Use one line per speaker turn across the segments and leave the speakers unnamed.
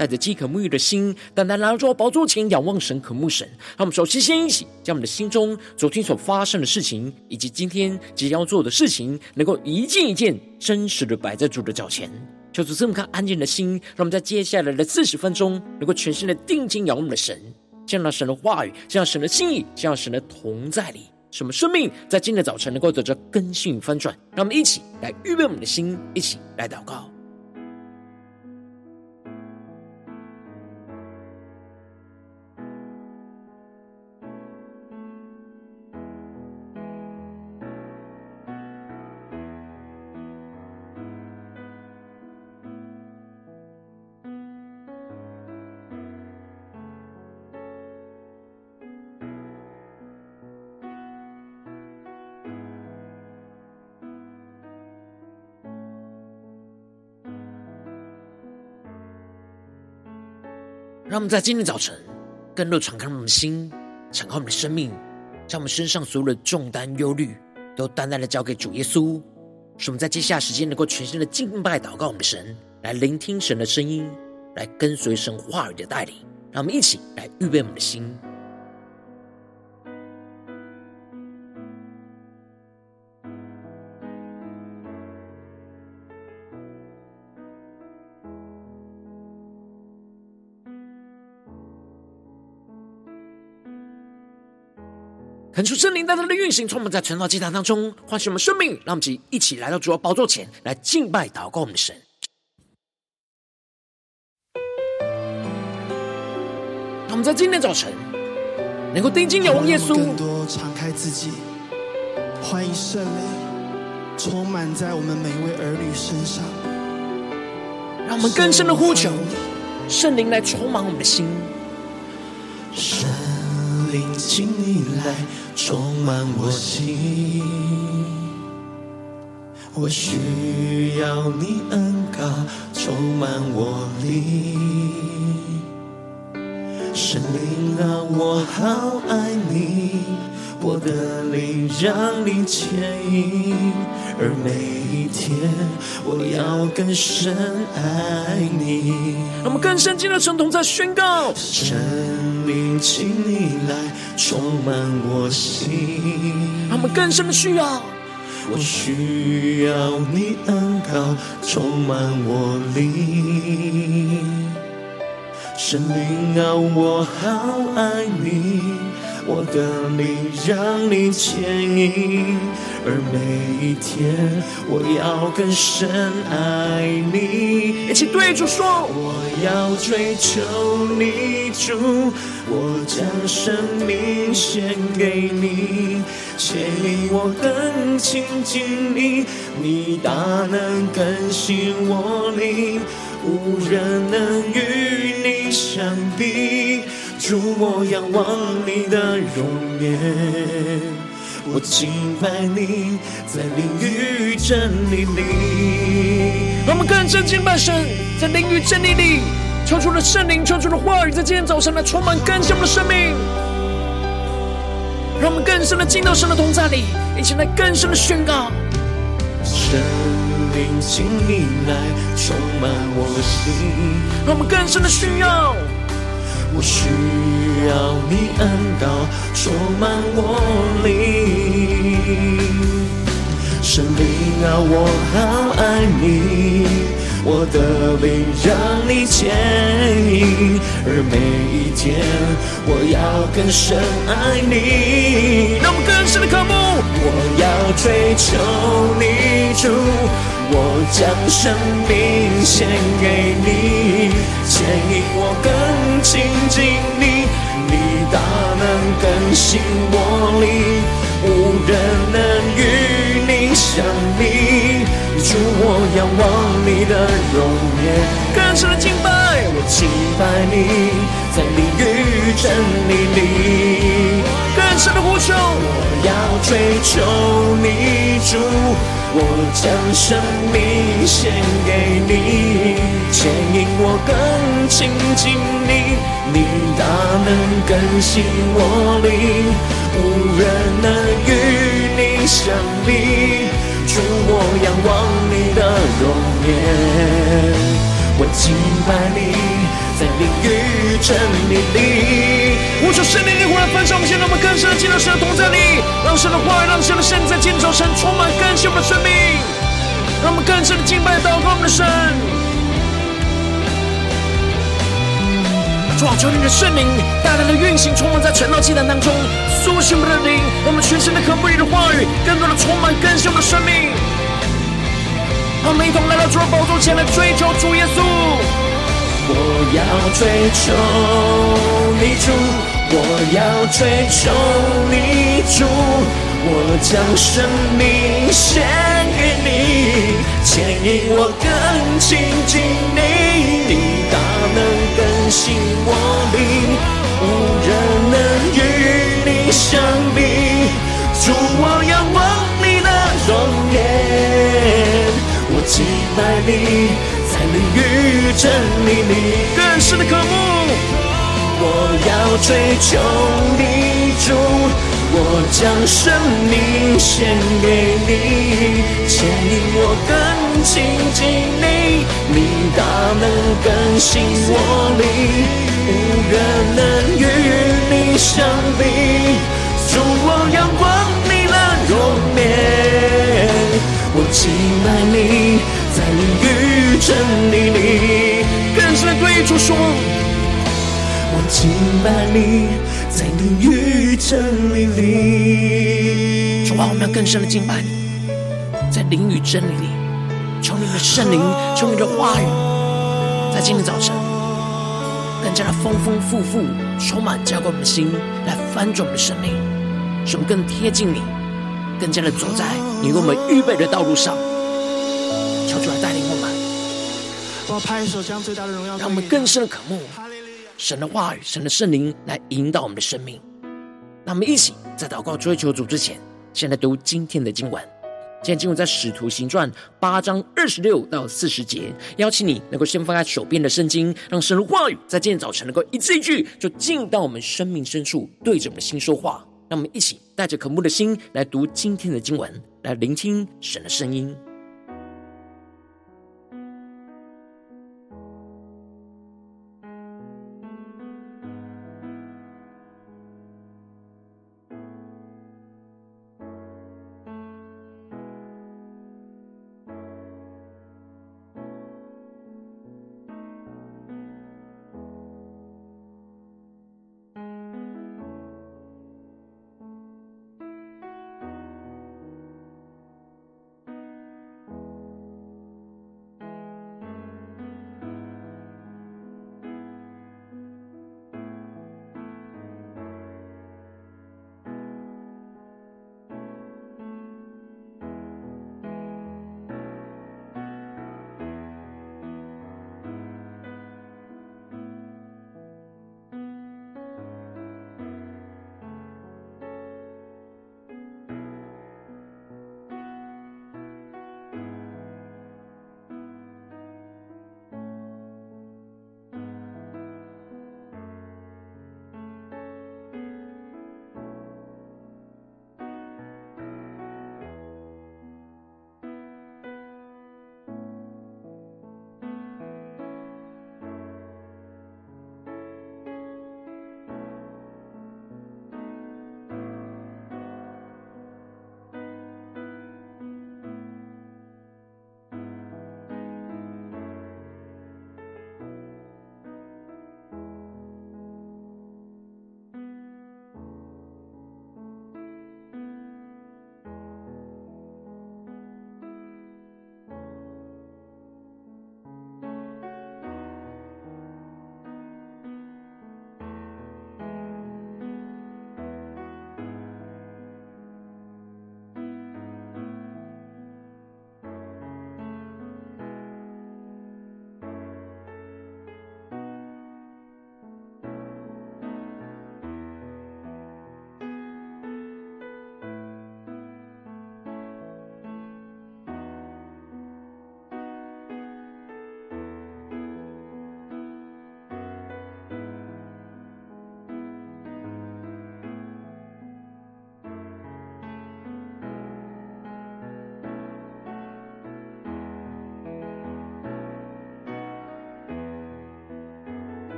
带着饥渴沐浴的心，单单来到宝座前仰望神、渴慕神。让我们首先先一起，将我们的心中昨天所发生的事情，以及今天即将要做的事情，能够一件一件真实的摆在主的脚前。求主赐我们安静的心，让我们在接下来的四十分钟，能够全心的定睛仰望我们的神，见到神的话语，见到神的心意，见到神的同在里，使我们生命在今天早晨能够得着更新与翻转。让我们一起来预备我们的心，一起来祷告。让我们在今天早晨，更多敞开我们的心，敞开我们的生命，将我们身上所有的重担、忧虑，都单单的交给主耶稣。使我们在接下来时间，能够全新的敬拜、祷告我们的神，来聆听神的声音，来跟随神话语的带领。让我们一起来预备我们的心。恳求圣灵带来的运行，充满在晨祷祭坛当中，唤醒我们生命。让我们一起来到主的宝座前来敬拜、祷告我们的神。让我们在今天早晨能够定睛仰望耶稣，
更多敞开自己，欢迎圣灵充满在我们每一位儿女身上。
让我们更深的呼求圣灵来充满我们的心。
圣灵，请你来。充满我心，我需要你恩膏充满我灵，神灵啊，我好爱你，我的灵让你牵引，而每一天我要更深爱你。
让我们更深进入神同在宣告。
请你来充满我心，
让我们更深的需要。
我需要你恩膏充满我灵，神灵啊，我好爱你，我的灵让你牵引，而每一天我要更深爱你。
一起对主说，
我要追求你主。我将生命献给你，牵引我更亲近你，你大能更新我灵，无人能与你相比。主，我仰望你的容颜，我敬拜你，在灵与真理里。
让我们更深敬拜神，在灵与真理里。求出了圣灵，求出了话语，在今天早晨来充满更新我们的生命，让我们更深的进到神的同在里，一起来更深的宣告。
圣灵，请你来充满我心，
让我们更深的需要。
我需要你恩膏充满我灵，神灵啊，我好爱你。我的灵让你牵引，而每一天我要更深爱你。
让我们更深的渴慕，
我要追求你主，我将生命献给你，牵引我更亲近你，你大能更新我灵，无人能与你相比。主，我仰望你的容颜，
更深的敬拜，
我敬拜你，在灵与真理里。
更深的呼求，
我要追求你主，我将生命献给你，牵引我更亲近你，你大能更新我灵，无人能与你相比。主，我仰望你的容颜，我敬拜你，在灵与真理里。
呼求圣灵，你忽然焚烧我们，现在我们更深的进入神的同在里，让神的话语，让神的圣在今天早晨充满更新我们的生命，让我们更深的敬拜祷告我们的神。主啊，求你的圣灵大胆的运行，充满在晨祷祭坛当中，苏醒我们的灵，我们全心的渴慕你的话语，更多的充满更新我们的生命。我们一同来到主的宝座前来追求主耶稣。
我要追求你主，我要追求你主，我将生命献给你，牵引我更亲近你，你大能更新我灵，无人能与你相比。主，我仰望颜。我敬拜你，在灵与真理里
更深的渴慕。
我要追求你主，我将生命献给你，牵引我更亲近你，你大能更新我灵，无人能与你相比。
对主说。
我敬拜你，在灵与真理里。
主啊，我们要更深的敬拜你，在灵与真理里，求你的圣灵，求你的话语，在今天早晨更加的丰丰富富，充满浇灌我们的心，来翻转我们的生命，使我们更贴近你。更加的走在你为我们预备的道路上，求主来
带拍手，将最大的荣耀，
让我们更深的渴慕神的话语、神的圣灵来引导我们的生命。那我们一起在祷告追求主之前，先来读今天的经文。今天经文在使徒行传八章二十六到四十节。邀请你能够先翻开手边的圣经，让神的话语在今天早晨能够一字一句，就进到我们生命深处，对着我们的心说话。让我们一起带着渴慕的心来读今天的经文，来聆听神的声音。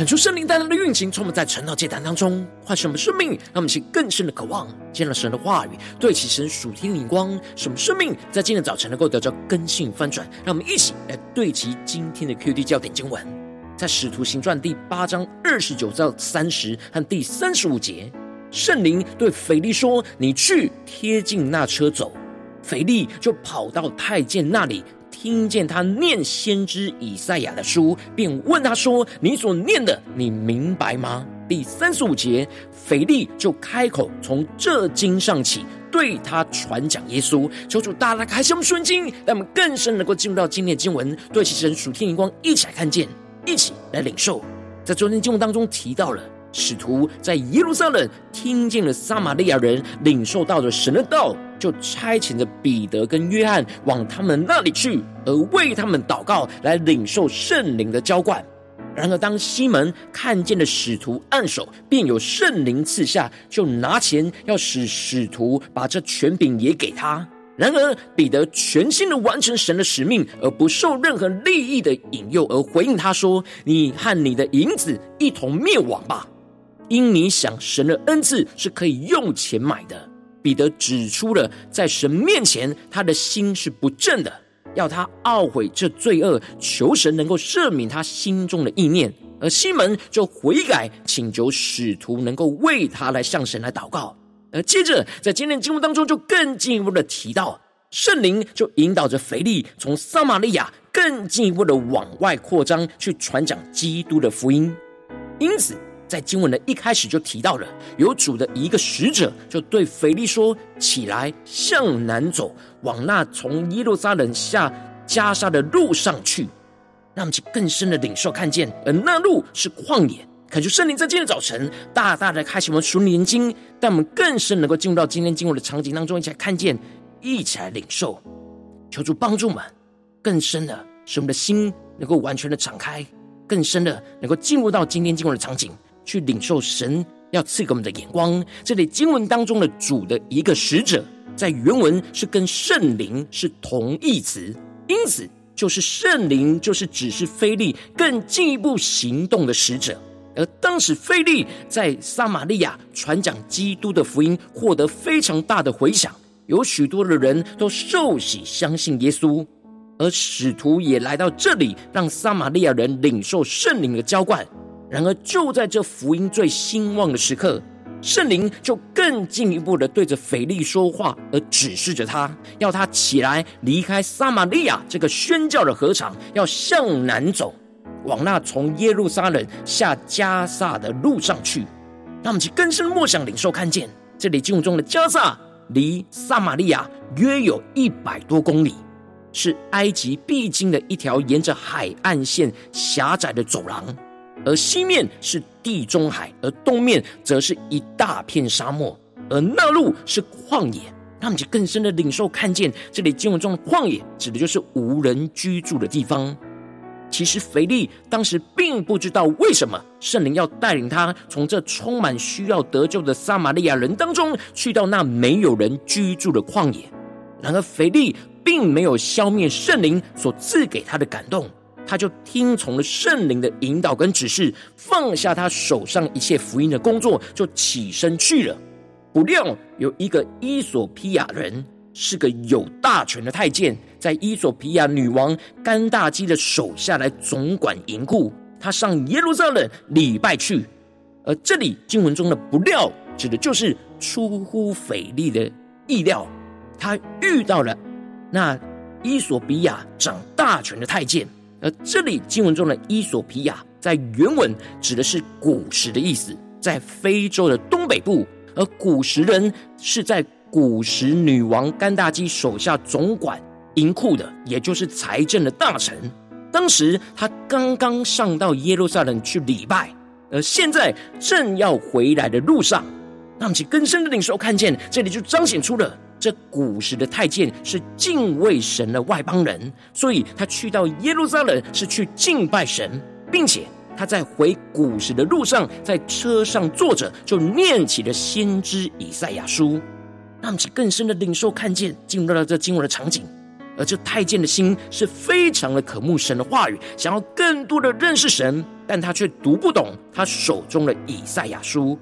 恳求圣灵带来的运行，充满在晨祷祭坛当中，唤醒我们生命，让我们起更深的渴望，见了神的话语，对齐神属天灵光，使我们生命在今天早晨能够得到更新翻转。让我们一起来对齐今天的 QD 焦点经文，在使徒行传第八章二十九到三十和第三十五节，圣灵对腓力说：“你去贴近那车走。”腓力就跑到太监那里。听见他念先知以赛亚的书，便问他说：“你所念的，你明白吗？”第三十五节，腓利就开口从这经上起，对他传讲耶稣。求主大大开启我们顺经，让我们更深能够进入到今天的经文，对其神属天灵光，一起来看见，一起来领受。在昨天经文当中提到了。使徒在耶路撒冷听见了撒玛利亚人领受到的神的道，就差遣着彼得跟约翰往他们那里去，而为他们祷告，来领受圣灵的浇灌。然而，当西门看见了使徒按手，便有圣灵赐下，就拿钱要使使徒把这权柄也给他。然而，彼得全心的完成神的使命，而不受任何利益的引诱，而回应他说：“你和你的银子一同灭亡吧。”因你想神的恩赐是可以用钱买的，彼得指出了在神面前他的心是不正的，要他懊悔这罪恶，求神能够赦免他心中的意念。而西门就悔改，请求使徒能够为他来向神来祷告。而接着在今天的经文当中，就更进一步的提到，圣灵就引导着腓利从撒玛利亚更进一步的往外扩张，去传讲基督的福音。因此。在经文的一开始就提到了，有主的一个使者就对腓力说：“起来，向南走，往那从耶路撒冷下加沙的路上去。”让我们去更深的领受看见，而那路是旷野。恳求圣灵在今天早晨大大的开启我们属灵眼睛，让我们更深能够进入到今天经文的场景当中，一起来看见，一起来领受。求主帮助们，更深的使我们的心能够完全的敞开，更深的能够进入到今天经文的场景。去领受神要赐给我们的眼光。这里经文当中的主的一个使者，在原文是跟圣灵是同义词，因此就是圣灵就是指示腓利更进一步行动的使者。而当时腓利在撒玛利亚传讲基督的福音，获得非常大的回响，有许多的人都受洗相信耶稣，而使徒也来到这里，让撒玛利亚人领受圣灵的浇灌。然而，就在这福音最兴旺的时刻，圣灵就更进一步的对着腓力说话，而指示着他，要他起来离开撒玛利亚这个宣教的禾场，要向南走，往那从耶路撒冷下加萨的路上去。让我们去更深默想领受看见，这里经文中的加萨离撒玛利亚约有一百多公里，是埃及必经的一条沿着海岸线狭窄的走廊。而西面是地中海，而东面则是一大片沙漠，而那路是旷野。他们就更深的领受看见，这里经文中的旷野指的就是无人居住的地方。其实腓力当时并不知道为什么圣灵要带领他从这充满需要得救的撒玛利亚人当中，去到那没有人居住的旷野。然而腓力并没有消灭圣灵所赐给他的感动。他就听从了圣灵的引导跟指示，放下他手上一切福音的工作，就起身去了。不料有一个伊索比亚人，是个有大权的太监，在伊索比亚女王甘大基的手下来总管银库。他上耶路撒冷礼拜去，而这里经文中的“不料”指的就是出乎腓利的意料，他遇到了那伊索比亚掌大权的太监。而这里经文中的伊索皮亚，在原文指的是古时的意思，在非洲的东北部。而古时人是在古时女王甘大基手下总管银库的，也就是财政的大臣。当时他刚刚上到耶路撒冷去礼拜，而现在正要回来的路上，让我们去更深的领受看见，这里就彰显出了。这古时的太监是敬畏神的外邦人，所以他去到耶路撒冷是去敬拜神，并且他在回古时的路上，在车上坐着就念起了先知以赛亚书，让我们更深的领受看见，进入到这经文的场景。而这太监的心是非常的渴慕神的话语，想要更多的认识神，但他却读不懂他手中的以赛亚书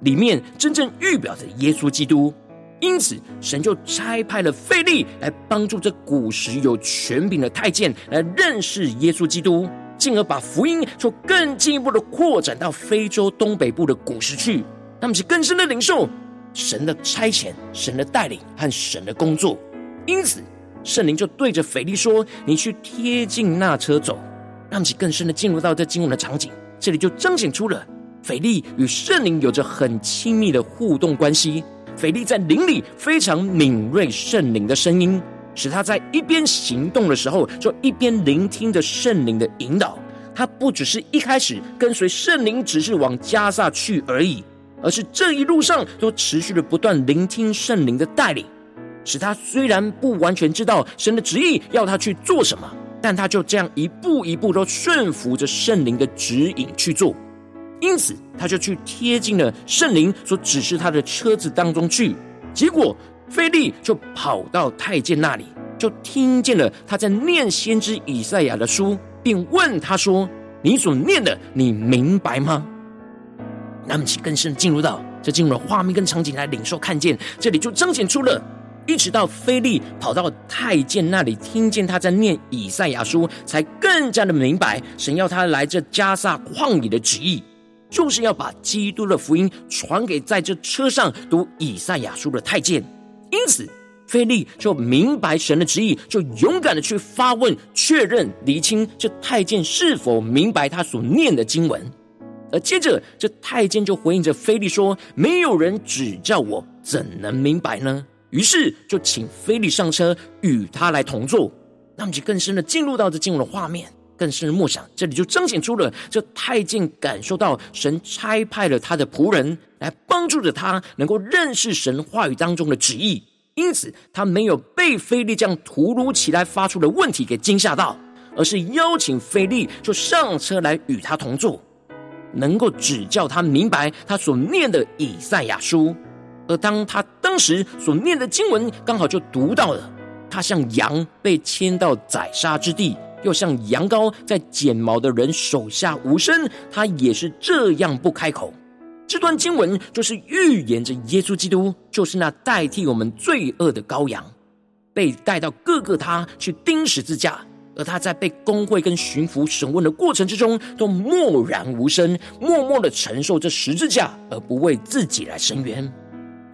里面真正预表的耶稣基督。因此，神就差派了腓力来帮助这古时有权柄的太监来认识耶稣基督，进而把福音就更进一步的扩展到非洲东北部的古时去。他们是更深的领受神的差遣、神的带领和神的工作。因此，圣灵就对着腓利说：“你去贴近那车走。”让他们更深的进入到这经文的场景。这里就彰显出了腓利与圣灵有着很亲密的互动关系。腓利在灵里非常敏锐圣灵的声音，使他在一边行动的时候，就一边聆听着圣灵的引导。他不只是一开始跟随圣灵，只是往加萨去而已，而是这一路上都持续的不断聆听圣灵的带领，使他虽然不完全知道神的旨意要他去做什么，但他就这样一步一步都顺服着圣灵的指引去做。因此，他就去贴近了圣灵所指示他的车子当中去。结果，菲利就跑到太监那里，就听见了他在念先知以赛亚的书，并问他说：“你所念的，你明白吗？”那么，请更深进入到这进入了画面跟场景来领受看见，这里就彰显出了，一直到菲利跑到太监那里，听见他在念以赛亚书，才更加的明白神要他来这加萨旷野的旨意。就是要把基督的福音传给在这车上读以赛亚书的太监，因此腓利就明白神的旨意，就勇敢的去发问、确认、厘清这太监是否明白他所念的经文。而接着，这太监就回应着腓利说：“没有人指教我，怎能明白呢？”于是就请腓利上车，与他来同坐。那么就更深的进入到这经文的画面。更深的默想，这里就彰显出了这太监感受到神差派了他的仆人来帮助着他，能够认识神话语当中的旨意。因此，他没有被菲利这样突如其来发出的问题给惊吓到，而是邀请菲利就上车来与他同坐，能够指教他明白他所念的以赛亚书。而当他当时所念的经文刚好就读到了，他像羊被牵到宰杀之地。又像羊羔在剪毛的人手下无声，他也是这样不开口。这段经文就是预言着耶稣基督就是那代替我们罪恶的羔羊，被带到各个他去钉十字架，而他在被公会跟巡抚审问的过程之中，都默然无声，默默的承受这十字架，而不为自己来伸冤。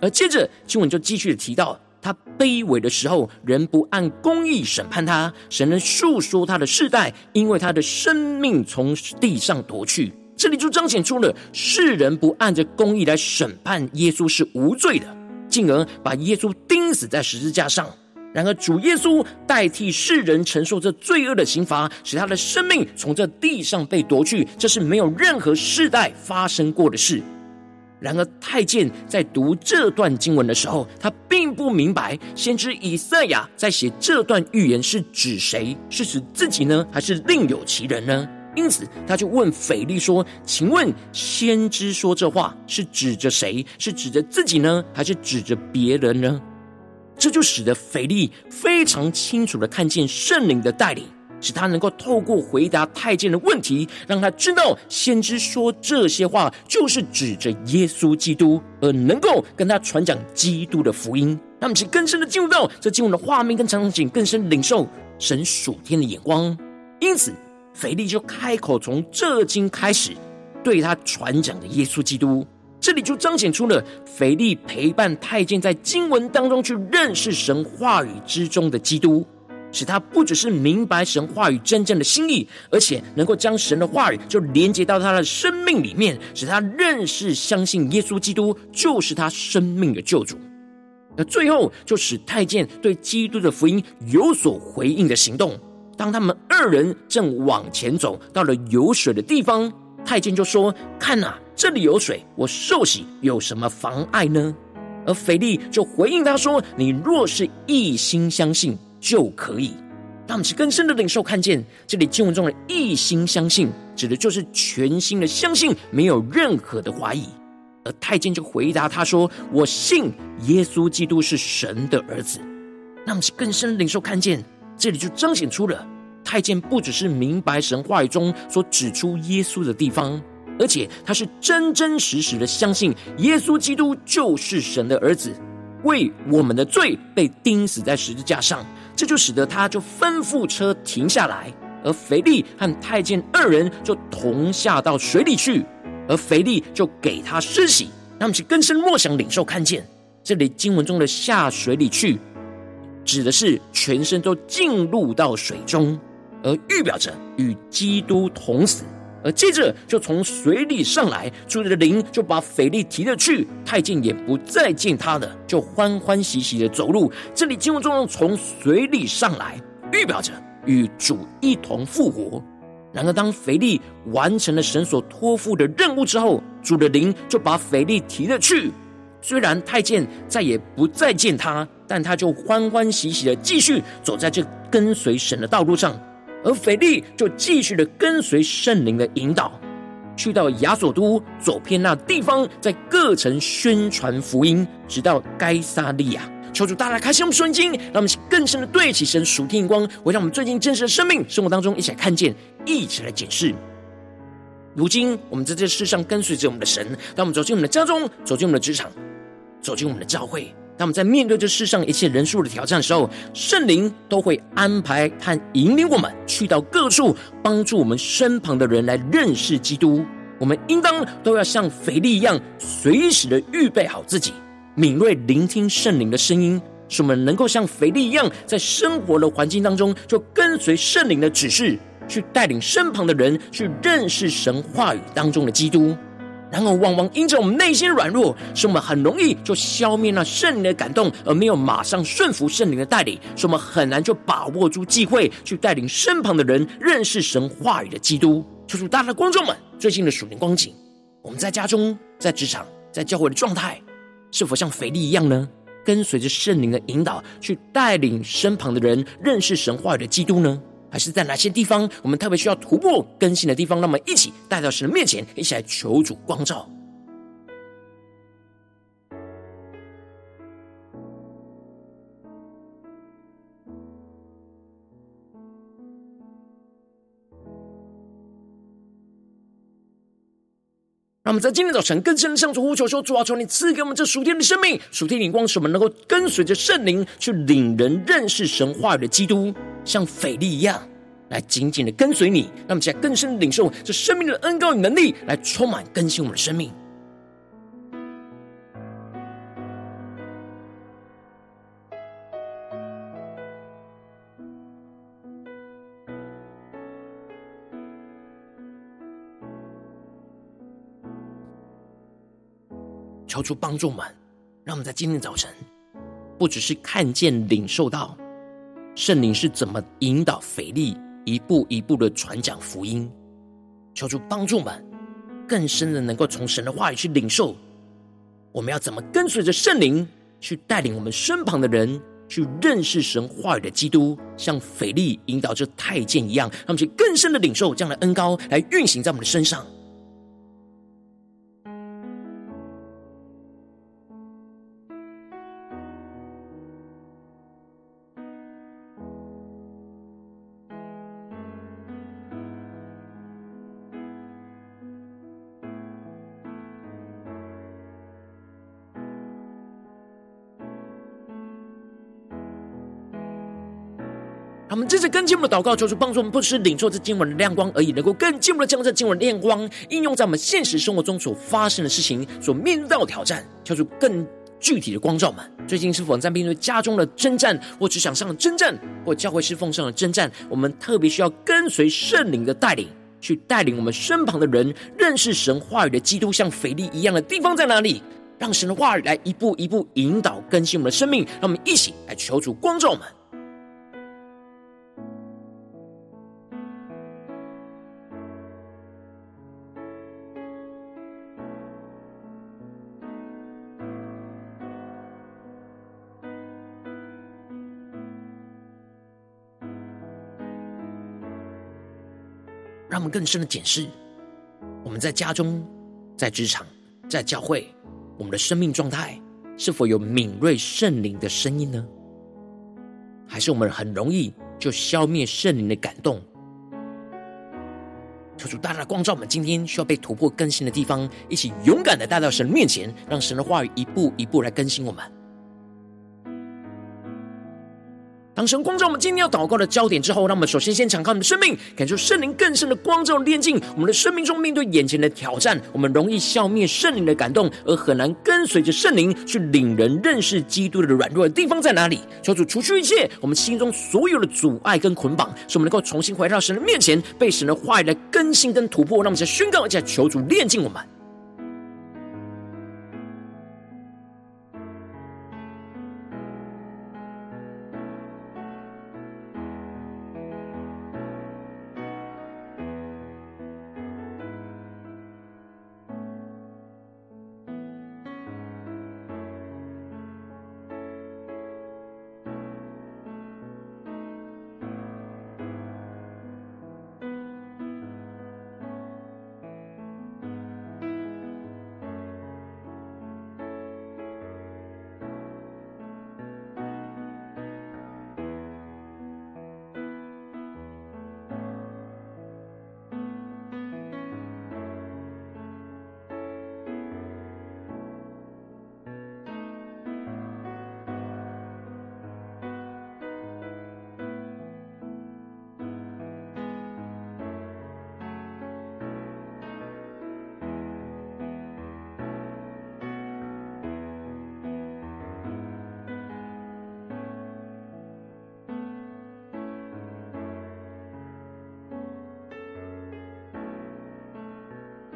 而接着经文就继续的提到。他卑微的时候，人不按公义审判他；神能述说他的世代，因为他的生命从地上夺去。这里就彰显出了世人不按着公义来审判耶稣是无罪的，进而把耶稣钉死在十字架上。然而主耶稣代替世人承受这罪恶的刑罚，使他的生命从这地上被夺去，这是没有任何世代发生过的事。然而，太监在读这段经文的时候，他并不明白先知以赛亚在写这段预言是指谁？是指自己呢，还是另有其人呢？因此，他就问腓利说：“请问，先知说这话是指着谁？是指着自己呢，还是指着别人呢？”这就使得腓利非常清楚的看见圣灵的带领。使他能够透过回答太监的问题，让他知道先知说这些话就是指着耶稣基督，而能够跟他传讲基督的福音。那么，是更深的进入到这经文的画面跟场景，更深领受神属天的眼光。因此，腓力就开口从这经开始对他传讲的耶稣基督。这里就彰显出了腓力陪伴太监在经文当中去认识神话语之中的基督。使他不只是明白神话语真正的心意，而且能够将神的话语就连接到他的生命里面，使他认识、相信耶稣基督就是他生命的救主。而最后，就使太监对基督的福音有所回应的行动。当他们二人正往前走，到了有水的地方，太监就说：“看哪，这里有水，我受洗有什么妨碍呢？”而腓利就回应他说：“你若是一心相信。”就可以，让我们更深的领受看见这里经文中的一心相信，指的就是全心的相信，没有任何的怀疑。而太监就回答他说：“我信耶稣基督是神的儿子。”让我们更深的领受看见这里就彰显出了太监不只是明白神话语中所指出耶稣的地方，而且他是真真实实的相信耶稣基督就是神的儿子，为我们的罪被钉死在十字架上。这就使得他就吩咐车停下来，而腓力和太监二人就同下到水里去，而腓力就给他施洗，让他们去更深默想领受看见。这里经文中的下水里去，指的是全身都进入到水中，而预表着与基督同死。而接着就从水里上来，主的灵就把腓利提了去，太监也不再见他的，就欢欢喜喜的走路。这里经文中从水里上来，预表着与主一同复活。然而，当腓利完成了神所托付的任务之后，主的灵就把腓利提了去。虽然太监再也不再见他，但他就欢欢喜喜的继续走在这跟随神的道路上。而腓利就继续的跟随圣灵的引导，去到亚索都，走遍那地方，在各城宣传福音，直到该撒利亚。求主大大开启我们圣经，让我们更深的对起神属天光，回到我们最近真实的生命生活当中，一起来看见，一起来检视。如今我们在这世上跟随着我们的神，当我们走进我们的家中，走进我们的职场，走进我们的教会。当我们在面对这世上一切人数的挑战的时候，圣灵都会安排和引领我们去到各处，帮助我们身旁的人来认识基督。我们应当都要像腓力一样，随时的预备好自己，敏锐聆听圣灵的声音，使我们能够像腓力一样，在生活的环境当中，就跟随圣灵的指示，去带领身旁的人去认识神话语当中的基督。然而，往往因着我们内心软弱，使我们很容易就消灭了圣灵的感动，而没有马上顺服圣灵的带领，使我们很难就把握住机会，去带领身旁的人认识神话语的基督。求主大大的观众们，最近的属灵光景，我们在家中、在职场、在教会的状态，是否像腓利一样呢？跟随着圣灵的引导，去带领身旁的人认识神话语的基督呢？还是在哪些地方，我们特别需要突破更新的地方？那么，一起带到神的面前，一起来求主光照。那我们在今天早晨更深的向主呼求说：主啊，求你赐给我们这属天的生命、属天灵光，使我们能够跟随着圣灵去领人认识神话语的基督。像腓利一样，来紧紧的跟随你，让我们在更深的领受这生命的恩膏与能力，来充满更新我们的生命。求主帮助我们，让我们在今天早晨，不只是看见领受到。圣灵是怎么引导腓力一步一步的传讲福音？求主帮助我们更深的能够从神的话语去领受。我们要怎么跟随着圣灵去带领我们身旁的人去认识神话语的基督？像腓力引导着太监一样，让我们去更深的领受这样的恩膏来运行在我们的身上。他们这次更进一步的祷告，求主帮助我们，不只是领受这经文的亮光而已，能够更进一步的将这经文的亮光应用在我们现实生活中所发生的事情、所面对到的挑战，求主更具体的光照们。最近是否在面对家中的征战，或职场上的征战，或教会侍奉上的征战？我们特别需要跟随圣灵的带领，去带领我们身旁的人认识神话语的基督，像腓利一样的地方在哪里？让神的话语来一步一步引导更新我们的生命，让我们一起来求主光照们。让我们更深的检视，我们在家中、在职场、在教会，我们的生命状态是否有敏锐圣灵的声音呢？还是我们很容易就消灭圣灵的感动。求主大大光照我们今天需要被突破更新的地方，一起勇敢的带到神面前，让神的话语一步一步来更新我们。当神光照我们今天要祷告的焦点之后，让我们首先先敞开我们的生命，感受圣灵更深的光照炼净我们的生命中，面对眼前的挑战，我们容易消灭圣灵的感动，而很难跟随着圣灵去领人认识基督的软弱的地方在哪里？求主除去一切我们心中所有的阻碍跟捆绑，使我们能够重新回到神的面前，被神的话语来更新跟突破。让我们再宣告一下，求主炼净我们。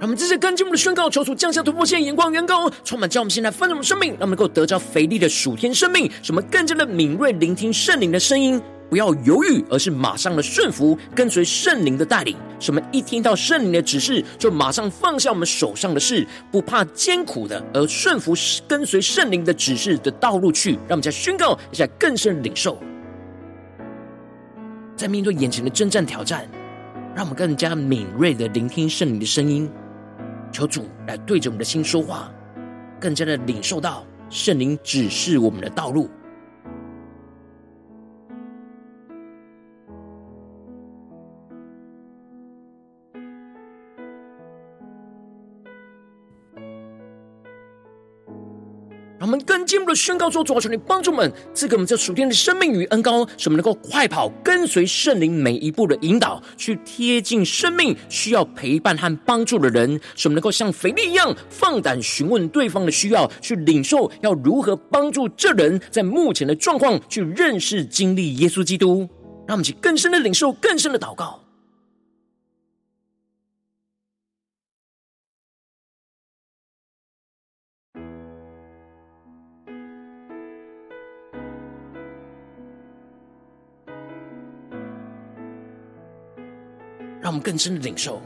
让我们这些跟进我们的宣告，求主降下突破线眼光，远高充满，将我们现在丰盛的生命，让我们能够得着肥力的属天生命，什么更加的敏锐聆听圣灵的声音，不要犹豫，而是马上的顺服，跟随圣灵的带领。什么一听到圣灵的指示，就马上放下我们手上的事，不怕艰苦的，而顺服跟随圣灵的指示的道路去。让我们再宣告一下更深领受，在面对眼前的征战挑战，让我们更加敏锐的聆听圣灵的声音。求主来对着我们的心说话，更加的领受到圣灵指示我们的道路。进一步的宣告说：主啊，求你帮助们，赐给我们这属天的生命与恩膏，使我们能够快跑，跟随圣灵每一步的引导，去贴近生命需要陪伴和帮助的人，使我们能够像腓力一样，放胆询问对方的需要，去领受要如何帮助这人在目前的状况去认识经历耶稣基督。让我们去更深的领受，更深的祷告。让我们更深的领受，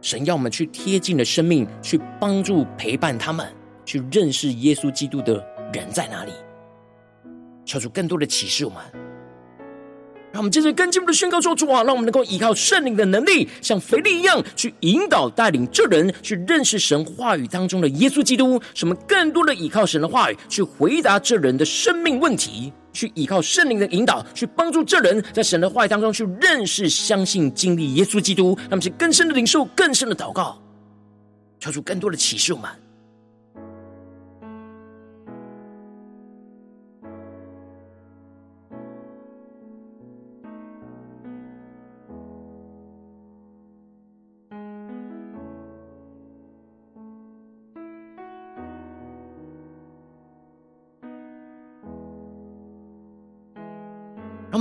神要我们去贴近的生命，去帮助陪伴他们，去认识耶稣基督的人在哪里，求主更多的启示我们。让我们接着更进一步的宣告说：主啊，让我们能够依靠圣灵的能力，像腓力一样，去引导带领这人去认识神话语当中的耶稣基督。使我们更多的依靠神的话语，去回答这人的生命问题。去依靠圣灵的引导，去帮助这人在神的话语当中去认识、相信、经历耶稣基督。那么是更深的领受、更深的祷告，求主更多的启示我们。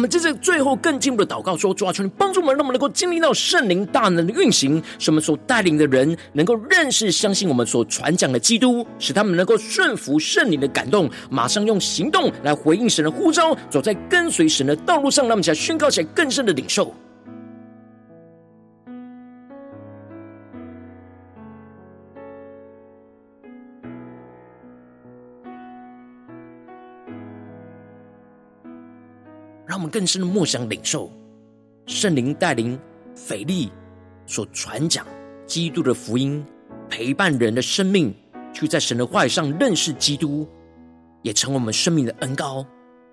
们接着最后更进一步的祷告说：主啊，求你帮助我们，让我们能够经历到圣灵大能的运行，使我们所带领的人能够认识、相信我们所传讲的基督，使他们能够顺服圣灵的感动，马上用行动来回应神的呼召，走在跟随神的道路上。让我们起来宣告起来更深的领受。让我们更深的默想领受圣灵带领腓利所传讲基督的福音，陪伴人的生命去在神的话语上认识基督，也成为我们生命的恩膏。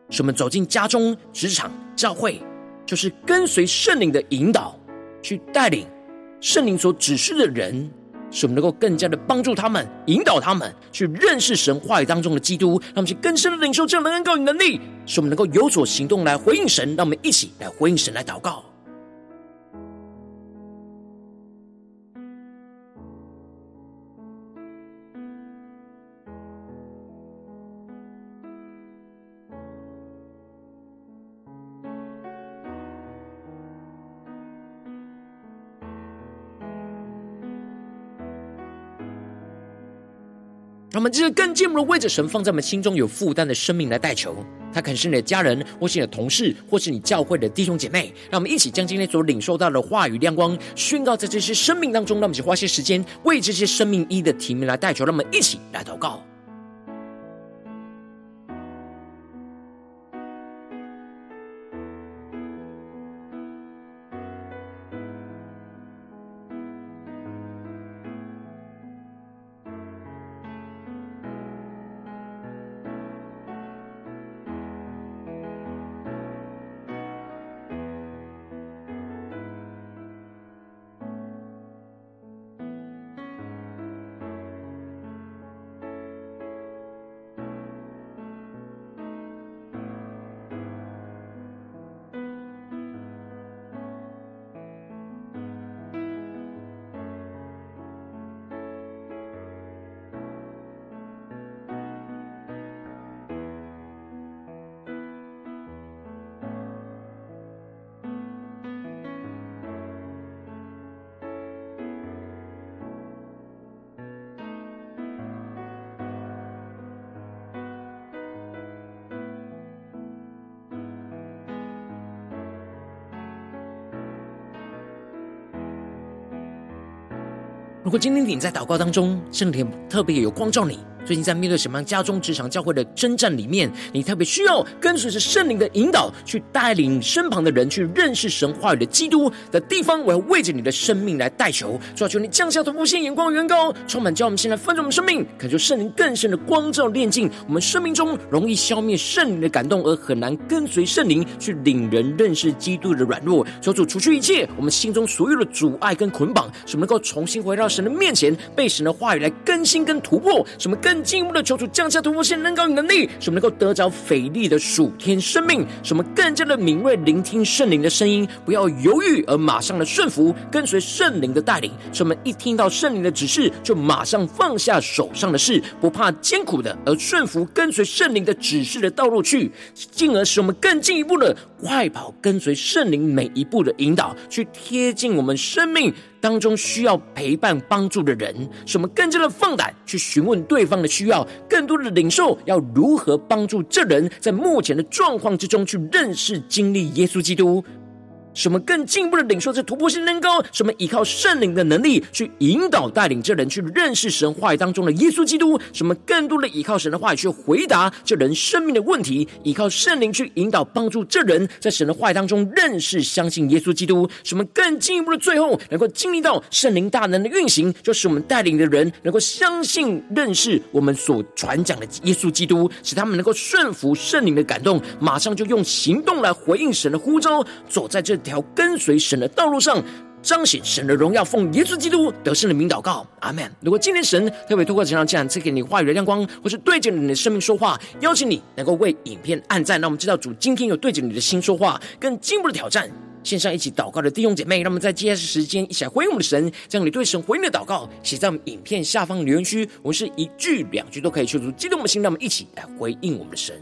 使我们走进家中、职场、教会，就是跟随圣灵的引导，去带领圣灵所指示的人，使我们能够更加的帮助他们，引导他们去认识神话语当中的基督，让我们去更深的领受这样的恩膏与能力，使我们能够有所行动来回应神。让我们一起来回应神，来祷告。们这更进一步的为着神放在我们心中有负担的生命来代求，他可能是你的家人，或是你的同事，或是你教会的弟兄姐妹。让我们一起将今天所领受到的话语亮光宣告在这些生命当中。让我们一起花些时间为这些生命一的提名来代求。让我们一起来祷告。如果今天你在祷告当中，圣灵特别有光照你。最近在面对什么样家中、职场、教会的征战里面，你特别需要跟随着圣灵的引导，去带领身旁的人去认识神话语的基督的地方，我要为着你的生命来代求，主要求你降下突破性眼光、远高，充满叫我们现在分盛我们生命，恳求圣灵更深的光照、炼净我们生命中容易消灭圣灵的感动，而很难跟随圣灵去领人认识基督的软弱，求主除去一切我们心中所有的阻碍跟捆绑，使我们能够重新回到神的面前，被神的话语来更新跟突破，使我们更。进一步的求主降下突破性能高与能力，使我们能够得着肥力的属天生命，使我们更加的敏锐聆听圣灵的声音，不要犹豫而马上的顺服，跟随圣灵的带领。使我们一听到圣灵的指示，就马上放下手上的事，不怕艰苦的，而顺服跟随圣灵的指示的道路去，进而使我们更进一步的快跑，跟随圣灵每一步的引导，去贴近我们生命当中需要陪伴帮助的人，使我们更加的放胆去询问对方的需要，更多的领受要如何帮助这人在目前的状况之中去认识、经历耶稣基督。什么更进一步的领受这突破性能高，什么依靠圣灵的能力去引导带领这人去认识神话语当中的耶稣基督。什么更多的依靠神的话语去回答这人生命的问题，依靠圣灵去引导帮助这人在神的话语当中认识、相信耶稣基督。什么更进一步的最后能够经历到圣灵大能的运行，就是我们带领的人能够相信、认识我们所传讲的耶稣基督，使他们能够顺服圣灵的感动，马上就用行动来回应神的呼召，走在这条跟随神的道路上，彰显神的荣耀，奉耶稣基督得胜的名祷告，阿门。如果今天神特别透过这场讲，赐给你话语的亮光，或是对着你的生命说话，邀请你能够为影片按赞，让我们知道主今天有对着你的心说话，更进一步的挑战。线上一起祷告的弟兄姐妹，让我们在接下来时间一起来回应我们的神，将你对神回应的祷告写在我们影片下方留言区，我们是一句两句都可以说出激动我们的心，让我们一起来回应我们的神。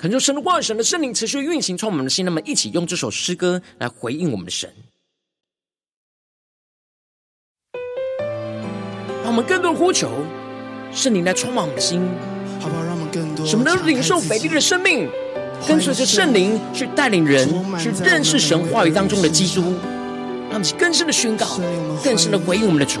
恳求神的话语、神的圣灵持续运行，充满我们的心。那么，一起用这首诗歌来回应我们的神，让我们更多的呼求圣灵来充满我们的心，
好不好？让我们更多
什么能领受腓力的生命，跟随着圣灵去带领人去认识神话语当中的基督。让我们更深的宣告，更深的回应我们的主。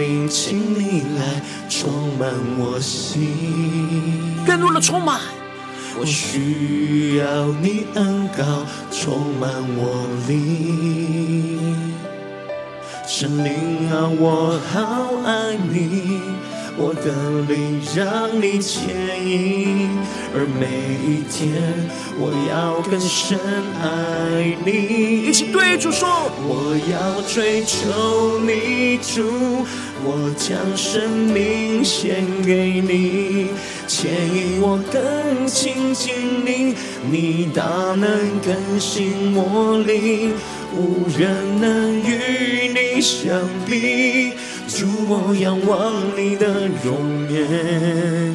灵，请你来充满我心，
更多的充满。
我需要你恩膏充满我灵。神灵啊，我好爱你，我的灵让你牵引，而每一天我要更深爱你。
一起对主说，
我要追求你，主，我将生命献给你，牵引我更亲近你，你大能更新我灵，无人能与你相比。主，我仰望你的容颜，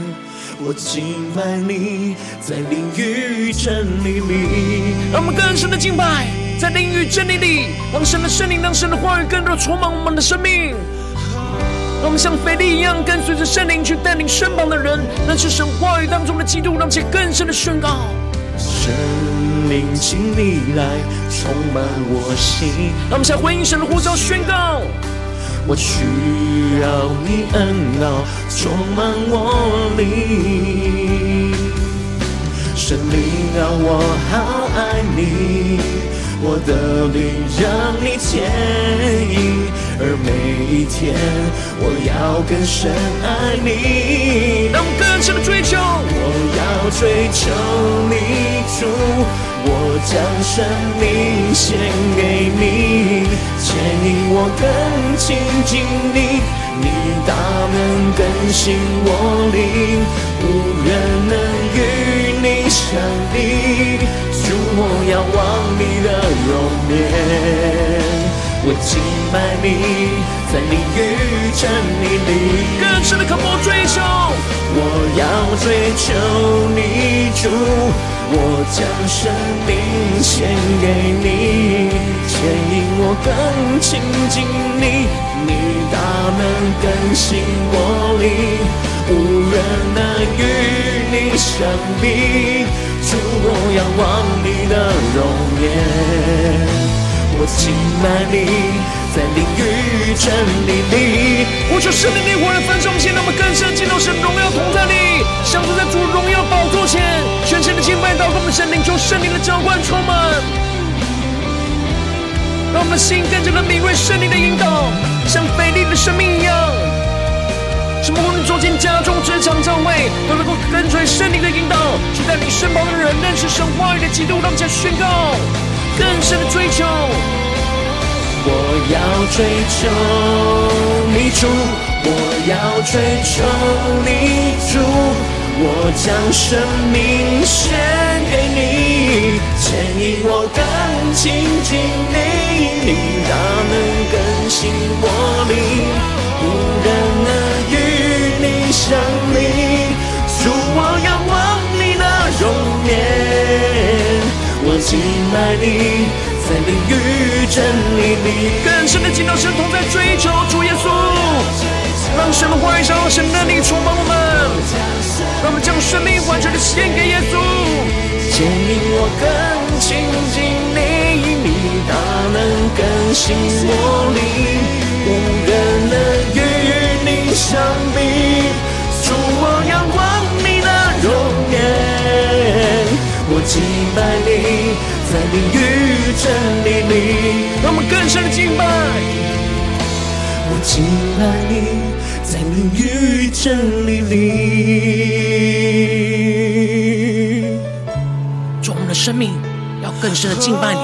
我敬拜你，在灵与真理里。
让我们更深的敬拜，在灵与真理里，让神的圣灵，让神的话语更多的充满我们的生命。让我们像腓利一样，跟随着圣灵去带领身旁的人，认识神话语当中的基督，让其更深的宣告。
圣灵，请你来充满我心。
让我们向回应神的呼召宣告。
我需要你恩膏充满我里，神灵啊，我好爱你，我的灵让你牵引，而每一天我要更深爱你，
让我更深的追求，
我要追求你主。我将生命献给你，牵引我更亲近你，你大能更新我灵，无人能与你相比。主，我仰望你的容颜，我敬拜你，在灵与真理里，
更深的渴慕追求，
我要追求你主。我将生命献给你，牵引我更亲近你，你大能更新我灵，无人能与你相比。主，我仰望你的容颜，我敬拜你。在灵与真理里，
我求圣灵烈火来焚烧我们心，让我们更深进入神荣耀同在里，相处在主荣耀宝座前，全心的敬拜祷告我们圣灵，求圣灵的浇灌充满，让我们的心更加的敏锐圣灵的引导，像腓利的生命一样，什么无论走进家中、职场、教会，都能够跟随圣灵的引导，去带领身旁的人认识神话语的基督，让我们来宣告。更深的追求。
我要追求你主，我要追求你主，我将生命献给你，牵引我更亲近你，你大能更新我灵，无人能与你相比。主，我要敬拜你。在灵与真理里，
更深的进到神同在，追求主耶稣，让神的话语，让神的灵充满我们，让我们将生命完全的献给耶稣，
牵引我更亲近你，你大能更新我灵，无人能与你相比，主，我仰望你的容颜，我敬拜你。在灵与真理里，
让我们更深的敬拜。
我敬拜你，在灵与真理里。
主，我们的生命要更深的敬拜你，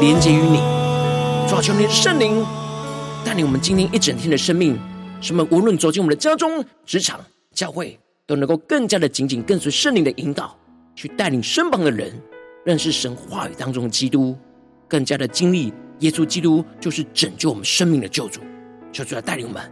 连接于你。主，求你的圣灵带领我们今天一整天的生命，使我们无论走进我们的家中、职场、教会，都能够更加的紧紧跟随圣灵的引导，去带领身旁的人。认识神话语当中的基督，更加的经历耶稣基督就是拯救我们生命的救主。求主来带领我们。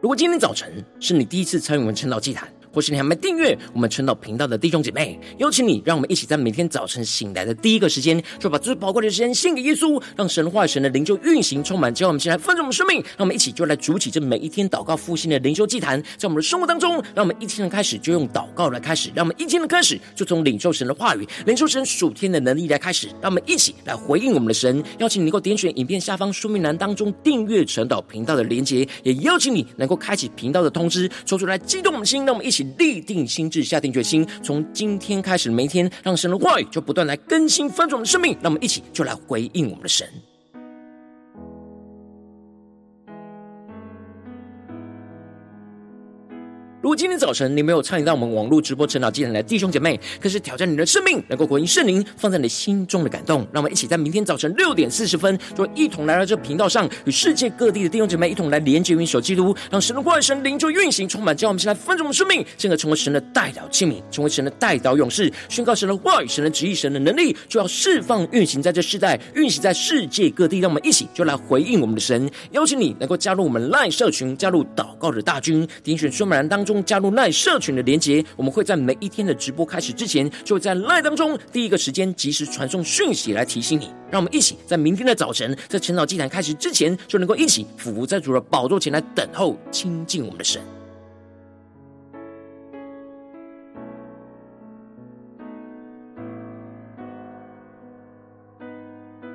如果今天早晨是你第一次参与我们晨祷祭坛，或是你还没订阅我们晨祷频道的弟兄姐妹，邀请你，让我们一起在每天早晨醒来的第一个时间，就把最宝贵的时间献给耶稣，让神话、神的灵就运行充满，叫我们先来分盛我们生命。让我们一起就来筑起这每一天祷告复兴的灵修祭坛，在我们的生活当中，让我们一天的开始就用祷告来开始，让我们一天的开始就从领受神的话语、领受神属天的能力来开始，让我们一起来回应我们的神。邀请你能够点选影片下方说明栏当中订阅晨祷频道的连结，也邀请你能够开启频道的通知，说出来激动我们的心，让我们一起立定心。心智下定决心，从今天开始，每一天让神的话语就不断来更新翻转我们的生命。让我们一起就来回应我们的神。如果今天早晨你没有参与到我们网络直播成长祭坛的弟兄姐妹，可是挑战你的生命，能够回应圣灵放在你心中的感动。让我们一起在明天早晨六点四十分，就一同来到这频道上，与世界各地的弟兄姐妹一同来连接、运手基督，让神的话语、神灵就运行充满，将我们先来分盛我们生命，进而成为神的代表器皿，成为神的代祷勇士，宣告神的话语、神的旨意、神的能力，就要释放运行在这世代，运行在世界各地。让我们一起就来回应我们的神，邀请你能够加入我们 LINE 社群，加入祷告的大军，点选说明栏当中。加入赖社群的连结，我们会在每一天的直播开始之前，就会在赖当中第一个时间及时传送讯息来提醒你。让我们一起在明天的早晨，在晨祷祭坛开始之前，就能够一起俯伏在主的宝座前来等候亲近我们的神。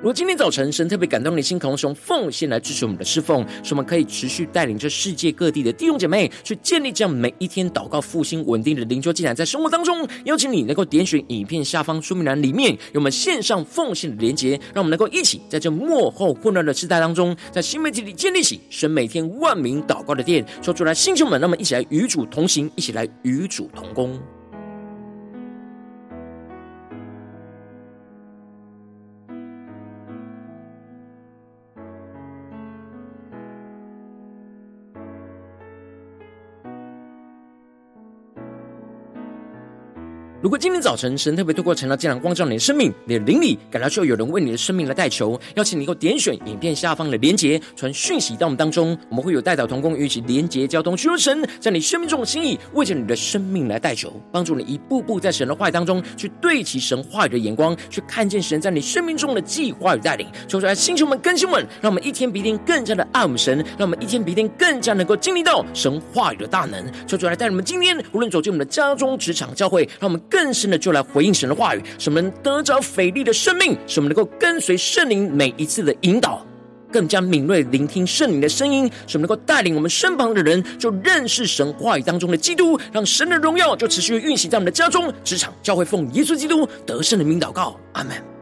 如果今天早晨神特别感动你的心，渴望用奉献来支持我们的侍奉，使我们可以持续带领着世界各地的弟兄姐妹去建立这样每一天祷告复兴稳定的灵修进展，在生活当中，邀请你能够点选影片下方说明栏里面有我们线上奉献的连结，让我们能够一起在这幕后混乱的时代当中，在新媒体里建立起神每天万名祷告的殿，说出来，弟兄们，让我们一起来与主同行，一起来与主同工。如果今天早晨神特别透过晨祷祭坛光照你的生命，你的灵里感到需要有人为你的生命来代求，邀请你能够点选影片下方的连结，传讯息到我们当中，我们会有代祷同工与一起连结交通，寻求神在你生命中的心意，为着你的生命来代求，帮助你一步步在神的话语当中去对齐神话语的眼光，去看见神在你生命中的计划与带领。求主来，星球们、更新们，让我们一天比一天更加的爱我们神，让我们一天比一天更加能够经历到神话语的大能。求主来带领我们今天无论走进我们的家中、职场、教会，让我们。更更深的就来回应神的话语，什么能得着腓利的生命，什么能够跟随圣灵每一次的引导，更加敏锐聆听圣灵的声音，什么能够带领我们身旁的人就认识神话语当中的基督，让神的荣耀就持续运行在我们的家中、职场、教会，奉耶稣基督得胜的名祷告，阿门。